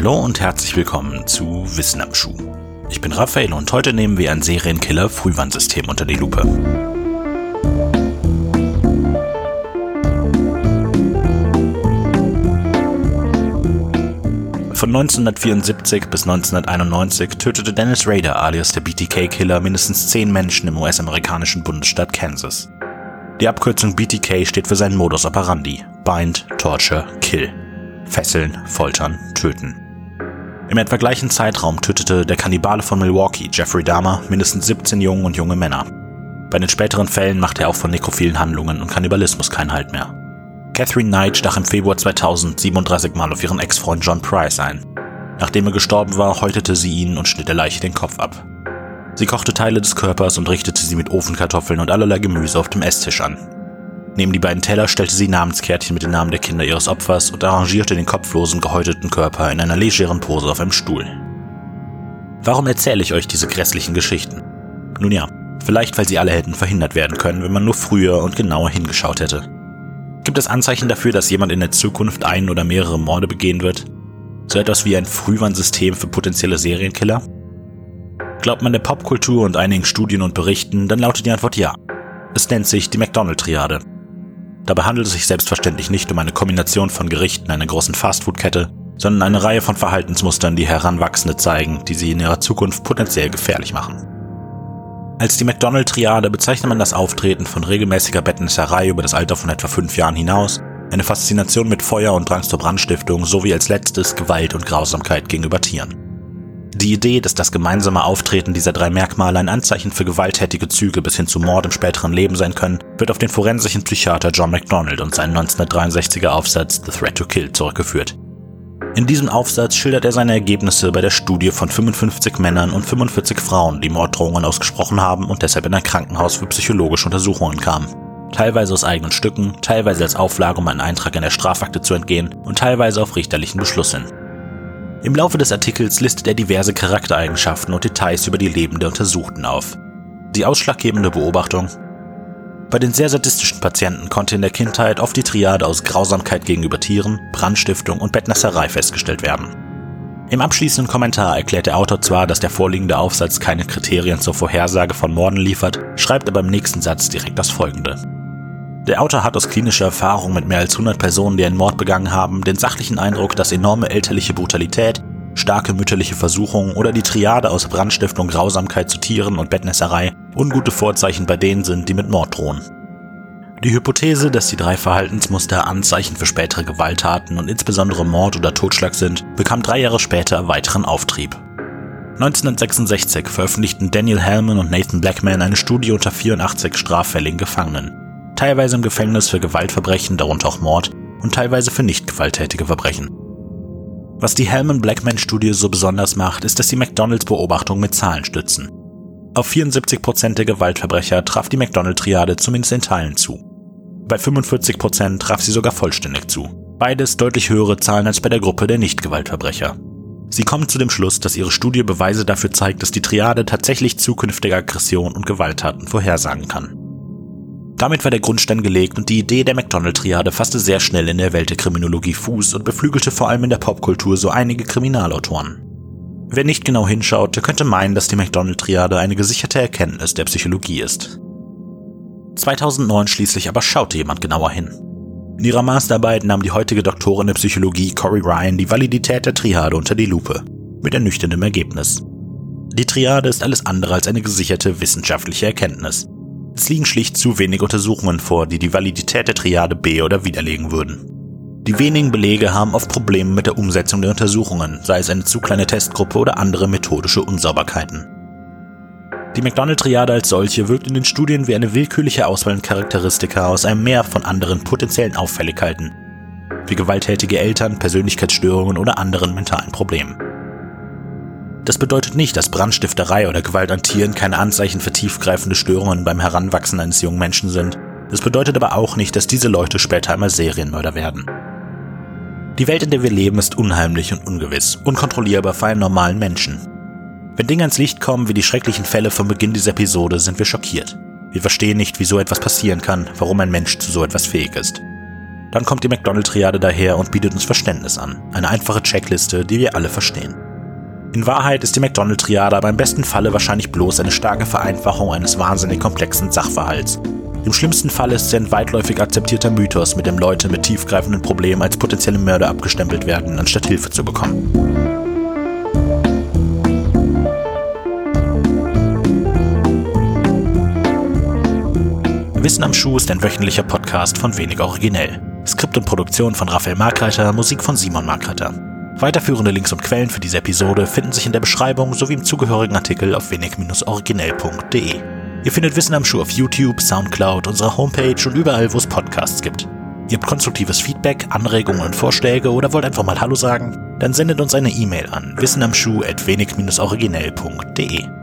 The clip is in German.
Hallo und herzlich willkommen zu Wissen am Schuh. Ich bin Raphael und heute nehmen wir ein Serienkiller Frühwarnsystem unter die Lupe. Von 1974 bis 1991 tötete Dennis Rader alias der BTK-Killer mindestens zehn Menschen im US-amerikanischen Bundesstaat Kansas. Die Abkürzung BTK steht für seinen Modus operandi: Bind, Torture, Kill. Fesseln, Foltern, Töten. Im etwa gleichen Zeitraum tötete der Kannibale von Milwaukee, Jeffrey Dahmer, mindestens 17 Jungen und junge Männer. Bei den späteren Fällen machte er auch von nekrophilen Handlungen und Kannibalismus keinen Halt mehr. Catherine Knight stach im Februar 2000 37 Mal auf ihren Ex-Freund John Price ein. Nachdem er gestorben war, häutete sie ihn und schnitt der Leiche den Kopf ab. Sie kochte Teile des Körpers und richtete sie mit Ofenkartoffeln und allerlei Gemüse auf dem Esstisch an. Neben die beiden Teller stellte sie Namenskärtchen mit den Namen der Kinder ihres Opfers und arrangierte den kopflosen, gehäuteten Körper in einer legeren Pose auf einem Stuhl. Warum erzähle ich euch diese grässlichen Geschichten? Nun ja, vielleicht weil sie alle hätten verhindert werden können, wenn man nur früher und genauer hingeschaut hätte. Gibt es Anzeichen dafür, dass jemand in der Zukunft ein oder mehrere Morde begehen wird? So etwas wie ein Frühwarnsystem für potenzielle Serienkiller? Glaubt man der Popkultur und einigen Studien und Berichten, dann lautet die Antwort ja. Es nennt sich die McDonald-Triade Dabei handelt es sich selbstverständlich nicht um eine Kombination von Gerichten einer großen Fastfood-Kette, sondern eine Reihe von Verhaltensmustern, die Heranwachsende zeigen, die sie in ihrer Zukunft potenziell gefährlich machen. Als die McDonald-Triade bezeichnet man das Auftreten von regelmäßiger Bettnässerei über das Alter von etwa fünf Jahren hinaus, eine Faszination mit Feuer und Drang zur Brandstiftung sowie als letztes Gewalt und Grausamkeit gegenüber Tieren. Die Idee, dass das gemeinsame Auftreten dieser drei Merkmale ein Anzeichen für gewalttätige Züge bis hin zu Mord im späteren Leben sein können, wird auf den forensischen Psychiater John MacDonald und seinen 1963er Aufsatz The Threat to Kill zurückgeführt. In diesem Aufsatz schildert er seine Ergebnisse bei der Studie von 55 Männern und 45 Frauen, die Morddrohungen ausgesprochen haben und deshalb in ein Krankenhaus für psychologische Untersuchungen kamen. Teilweise aus eigenen Stücken, teilweise als Auflage, um einen Eintrag in der Strafakte zu entgehen und teilweise auf richterlichen Beschluss hin. Im Laufe des Artikels listet er diverse Charaktereigenschaften und Details über die Leben der Untersuchten auf. Die ausschlaggebende Beobachtung? Bei den sehr sadistischen Patienten konnte in der Kindheit oft die Triade aus Grausamkeit gegenüber Tieren, Brandstiftung und Bettnasserei festgestellt werden. Im abschließenden Kommentar erklärt der Autor zwar, dass der vorliegende Aufsatz keine Kriterien zur Vorhersage von Morden liefert, schreibt aber im nächsten Satz direkt das folgende. Der Autor hat aus klinischer Erfahrung mit mehr als 100 Personen, die einen Mord begangen haben, den sachlichen Eindruck, dass enorme elterliche Brutalität, starke mütterliche Versuchung oder die Triade aus Brandstiftung, Grausamkeit zu Tieren und Bettnässerei ungute Vorzeichen bei denen sind, die mit Mord drohen. Die Hypothese, dass die drei Verhaltensmuster Anzeichen für spätere Gewalttaten und insbesondere Mord oder Totschlag sind, bekam drei Jahre später weiteren Auftrieb. 1966 veröffentlichten Daniel Hellman und Nathan Blackman eine Studie unter 84 straffälligen Gefangenen teilweise im Gefängnis für Gewaltverbrechen, darunter auch Mord, und teilweise für nicht gewalttätige Verbrechen. Was die Hellman-Blackman-Studie so besonders macht, ist, dass sie McDonalds Beobachtung mit Zahlen stützen. Auf 74% der Gewaltverbrecher traf die McDonald-Triade zumindest in Teilen zu. Bei 45% traf sie sogar vollständig zu. Beides deutlich höhere Zahlen als bei der Gruppe der Nicht-Gewaltverbrecher. Sie kommen zu dem Schluss, dass ihre Studie Beweise dafür zeigt, dass die Triade tatsächlich zukünftige Aggression und Gewalttaten vorhersagen kann. Damit war der Grundstein gelegt und die Idee der McDonald-Triade fasste sehr schnell in der Welt der Kriminologie Fuß und beflügelte vor allem in der Popkultur so einige Kriminalautoren. Wer nicht genau hinschaut, der könnte meinen, dass die McDonald-Triade eine gesicherte Erkenntnis der Psychologie ist. 2009 schließlich aber schaute jemand genauer hin. In ihrer Masterarbeit nahm die heutige Doktorin der Psychologie Cory Ryan die Validität der Triade unter die Lupe, mit ernüchterndem Ergebnis. Die Triade ist alles andere als eine gesicherte wissenschaftliche Erkenntnis. Es liegen schlicht zu wenig Untersuchungen vor, die die Validität der Triade B oder widerlegen würden. Die wenigen Belege haben oft Probleme mit der Umsetzung der Untersuchungen, sei es eine zu kleine Testgruppe oder andere methodische Unsauberkeiten. Die McDonald-Triade als solche wirkt in den Studien wie eine willkürliche Auswahl an Charakteristika aus einem Meer von anderen potenziellen Auffälligkeiten, wie gewalttätige Eltern, Persönlichkeitsstörungen oder anderen mentalen Problemen. Das bedeutet nicht, dass Brandstifterei oder Gewalt an Tieren keine Anzeichen für tiefgreifende Störungen beim Heranwachsen eines jungen Menschen sind. Das bedeutet aber auch nicht, dass diese Leute später einmal Serienmörder werden. Die Welt, in der wir leben, ist unheimlich und ungewiss, unkontrollierbar für einen normalen Menschen. Wenn Dinge ans Licht kommen wie die schrecklichen Fälle vom Beginn dieser Episode, sind wir schockiert. Wir verstehen nicht, wie so etwas passieren kann, warum ein Mensch zu so etwas fähig ist. Dann kommt die McDonald-Triade daher und bietet uns Verständnis an. Eine einfache Checkliste, die wir alle verstehen. In Wahrheit ist die McDonald-Triade aber im besten Falle wahrscheinlich bloß eine starke Vereinfachung eines wahnsinnig komplexen Sachverhalts. Im schlimmsten Fall ist sie ein weitläufig akzeptierter Mythos, mit dem Leute mit tiefgreifenden Problemen als potenzielle Mörder abgestempelt werden, anstatt Hilfe zu bekommen. Wissen am Schuh ist ein wöchentlicher Podcast von Wenig Originell. Skript und Produktion von Raphael Markreiter, Musik von Simon Markreiter. Weiterführende Links und Quellen für diese Episode finden sich in der Beschreibung sowie im zugehörigen Artikel auf wenig-originell.de. Ihr findet Wissen am Schuh auf YouTube, Soundcloud, unserer Homepage und überall, wo es Podcasts gibt. Ihr habt konstruktives Feedback, Anregungen und Vorschläge oder wollt einfach mal Hallo sagen? Dann sendet uns eine E-Mail an wissenamschuh at wenig-originell.de.